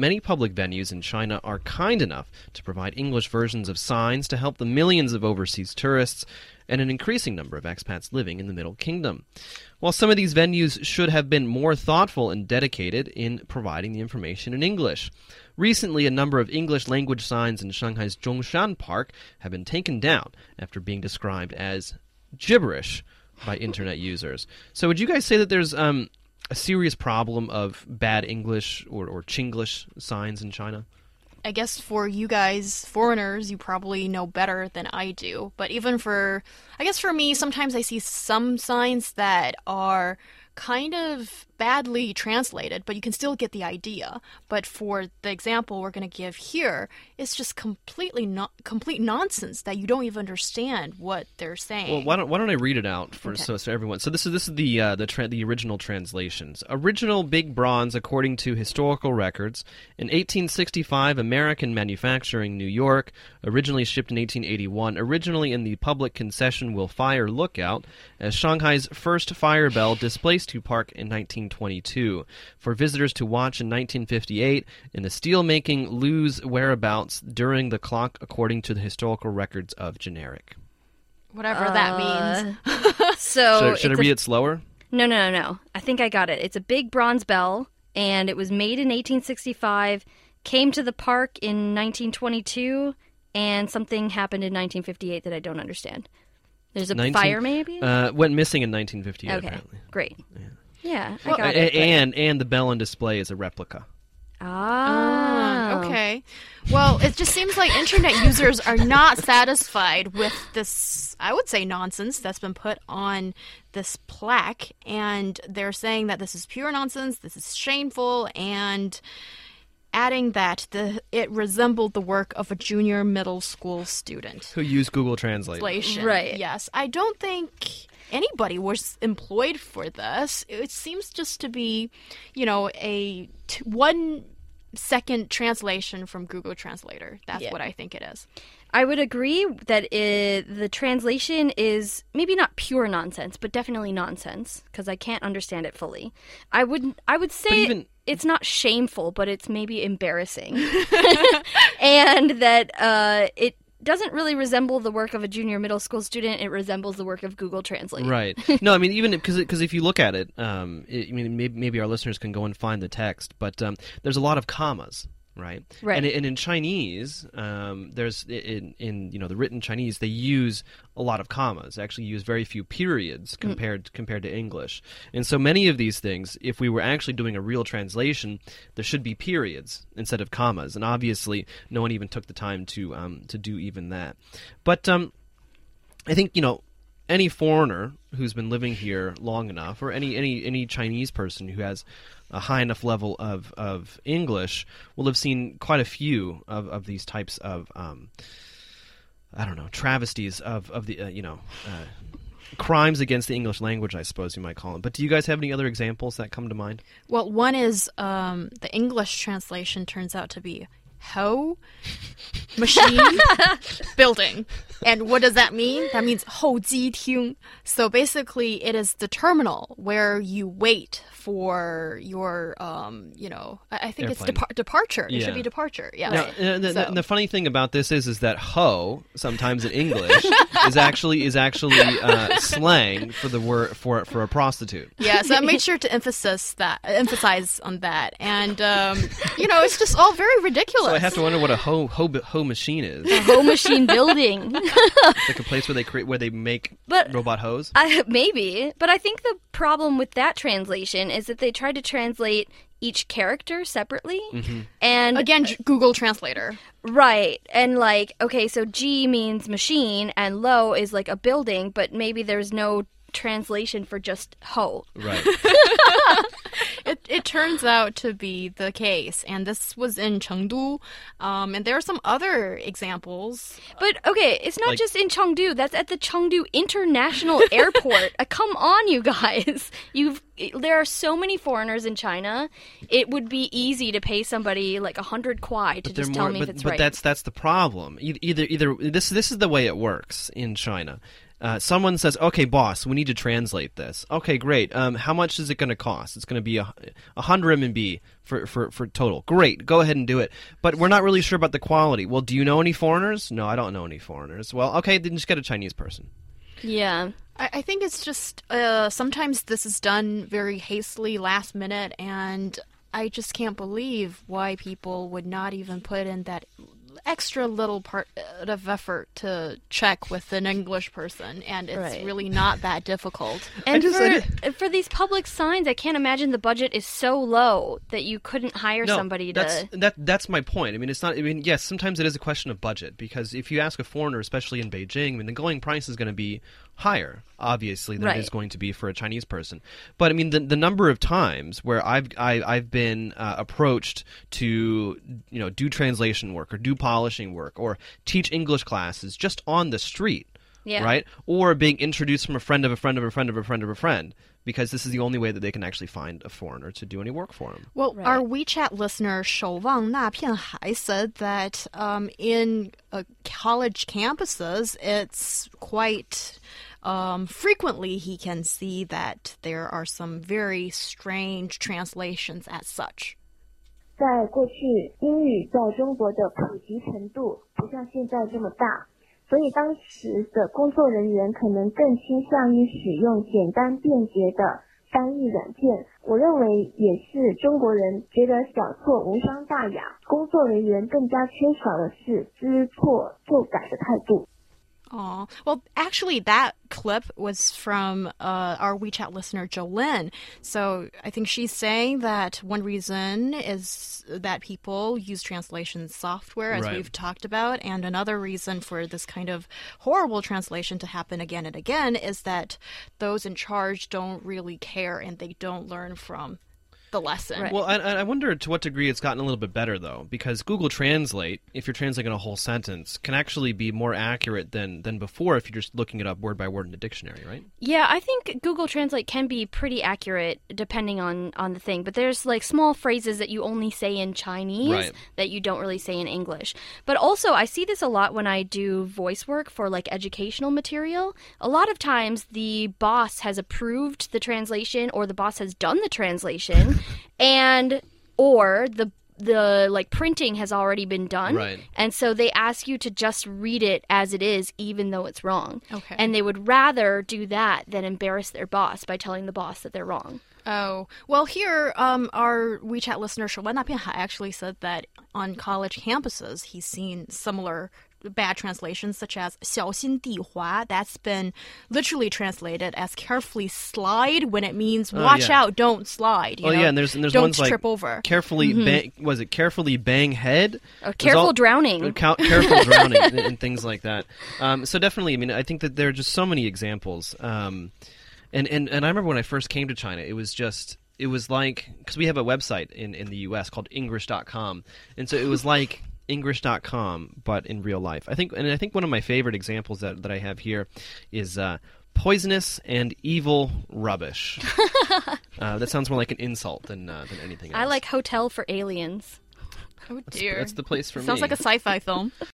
many public venues in China are kind enough to provide English versions of signs to help the millions of overseas tourists and an increasing number of expats living in the Middle Kingdom. While some of these venues should have been more thoughtful and dedicated in providing the information in English. Recently, a number of English language signs in Shanghai's Zhongshan Park have been taken down after being described as gibberish by internet users. So, would you guys say that there's um, a serious problem of bad English or, or Chinglish signs in China? I guess for you guys, foreigners, you probably know better than I do. But even for, I guess for me, sometimes I see some signs that are kind of badly translated, but you can still get the idea. But for the example we're going to give here, it's just completely not complete nonsense that you don't even understand what they're saying. Well, why don't why don't I read it out for Okay. so, so everyone? So this is this is the uh, the tra- the original translations. Original big bronze, according to historical records, in 1865, American manufacturing, New York. Originally shipped in 1881. Originally in the public concession will fire lookout as Shanghai's first fire bell displaced to park in 1922. For visitors to watch in 1958, in the steel making lose whereabouts during the clock, according to the historical records of generic. Whatever that means. Uh, so Should, should I it's a- read it slower? No, no, no, no. I think I got it. It's a big bronze bell, and it was made in 1865. Came to the park in 1922, and something happened in 1958 that I don't understand. There's a 19 fire, maybe. Uh, went missing in 1958, okay, apparently. great. Yeah, I Well, got A- it. but- and and the bell on display is a replica. ah, Okay. Well, it just seems like internet users are not satisfied with this, I would say, nonsense that's been put on this plaque. And they're saying that this is pure nonsense, this is shameful, and adding that the it resembled the work of a junior middle school student. Who used Google Translate? Translation. Right. Yes. I don't think anybody was employed for this. It seems just to be, you know, a t- one second translation from Google Translator. That's Yeah. what I think it is. I would agree that it, the translation is maybe not pure nonsense, but definitely nonsense because I can't understand it fully. I would I would say even- it's not shameful, but it's maybe embarrassing, and that uh, it doesn't really resemble the work of a junior middle school student. It resembles the work of Google Translate. Right. No, I mean even because because if you look at it, um, it, I mean maybe, maybe our listeners can go and find the text, but um, there's a lot of commas. Right, Right. and, and in Chinese, um, there's in in you know the written Chinese they use a lot of commas. They actually use very few periods compared compared to English. And so many of these things, if we were actually doing a real translation, there should be periods instead of commas. And obviously, no one even took the time to um, to do even that. But um, I think you know any foreigner who's been living here long enough, or any any any Chinese person who has a high enough level of of English, will have seen quite a few of of these types of um, I don't know travesties of of the uh, you know. Uh, Crimes against the English language, I suppose you might call them. But do you guys have any other examples that come to mind? Well, one is um, the English translation turns out to be hoe machine building. And what does that mean? That means 候机厅. So basically, it is the terminal where you wait for your, um, you know, I, I think it's Airplane. depar- departure. It Yeah. should be departure. Yeah. Now, uh, the, the, So- the funny thing about this is, is that "ho" sometimes in English is actually is actually uh, slang for the word for for a prostitute. Yeah, so I made sure to emphasize that, emphasize on that, and um, you know, it's just all very ridiculous. So I have to wonder what a hoe hoe hoe machine is. A hoe machine building. like a place where they create where they make But- robot hoes. I, maybe, but I think the problem with that translation is that they tried to translate each character separately, mm-hmm. and Again, J- Google Translator. right, and like okay, so G means machine, and low is like a building, but maybe there's no translation for just hoe. Right. It, it turns out to be the case, and this was in Chengdu, um, and there are some other examples. But okay, it's not Like- just in Chengdu. That's at the Chengdu International Airport. uh, come on, you guys. You've there are so many foreigners in China. It would be easy to pay somebody like a hundred kwai to They're just tell me but, if it's but right. that's that's the problem. E- Either either this this is the way it works in China. Uh, someone says, "Okay, boss, we need to translate this." Okay, great. Um, how much is it going to cost? It's going to be a, a hundred MB for, for for total. Great, go ahead and do it. But we're not really sure about the quality. Well, do you know any foreigners? No, I don't know any foreigners. Well, okay, then just get a Chinese person. Yeah. I, I think it's just uh, sometimes this is done very hastily, last minute, and I just can't believe why people would not even put in that extra little part of effort to check with an English person, and it's Right. really not that difficult. And just- for, I for these public signs, I can't imagine the budget is so low that you couldn't hire no, somebody that's, to. That that's my point. I mean, it's not. I mean, yes, sometimes it is a question of budget because if you ask a foreigner, especially in Beijing, I mean, the going price is going to be higher, obviously, than it is going to be for a Chinese person. But I mean, the the number of times where I've I, I've been uh, approached to you know do translation work or do polishing work or teach English classes just on the street. Yeah. Right? Or being introduced from a friend of a friend of a friend of a friend of a friend because this is the only way that they can actually find a foreigner to do any work for them. Well, right. our WeChat listener Shou Wang Na Pian Hai said that um, in uh, college campuses, it's quite um, frequently he can see that there are some very strange translations as such. 在过去，英语在中国的普及程度不像现在这么大，所以当时的工作人员可能更倾向于使用简单便捷的翻译软件。我认为也是中国人觉得小错无伤大雅，工作人员更加缺少的是知错就改的态度。Oh, well, actually, that clip was from uh, our WeChat listener, Jolyn. So I think she's saying that one reason is that people use translation software, as Right. we've talked about. And another reason for this kind of horrible translation to happen again and again is that those in charge don't really care and they don't learn from the lesson. Right. Well, I, I wonder to what degree it's gotten a little bit better, though, because Google Translate, if you're translating a whole sentence, can actually be more accurate than, than before if you're just looking it up word by word in a dictionary, right? Yeah, I think Google Translate can be pretty accurate depending on on the thing, but there's like small phrases that you only say in Chinese Right. that you don't really say in English. But also, I see this a lot when I do voice work for like educational material. A lot of times the boss has approved the translation or the boss has done the translation and or the the like printing has already been done Right. and so they ask you to just read it as it is even though it's wrong Okay. and they would rather do that than embarrass their boss by telling the boss that they're wrong. Oh, well, here, um, our WeChat listener, Shawena actually said that on college campuses, he's seen similar bad translations such as 小心地滑 that's been literally translated as carefully slide when it means oh, watch yeah. out don't slide you oh know? yeah and there's and there's don't ones trip like over carefully mm-hmm. bang, was it carefully bang head oh, careful all, drowning uh, careful drowning and, and, things like that um, so definitely I mean I think that there are just so many examples um, and, and and I remember when I first came to China it was just it was like because we have a website in, in the US called Engrish.com and so it was like Engrish.com, but in real life. I think, and I think one of my favorite examples that, that I have here is uh, poisonous and evil rubbish. uh, that sounds more like an insult than uh, than anything else. I like Hotel for Aliens. Oh, That's- dear. That's the place for Sounds me. like a sci fi film.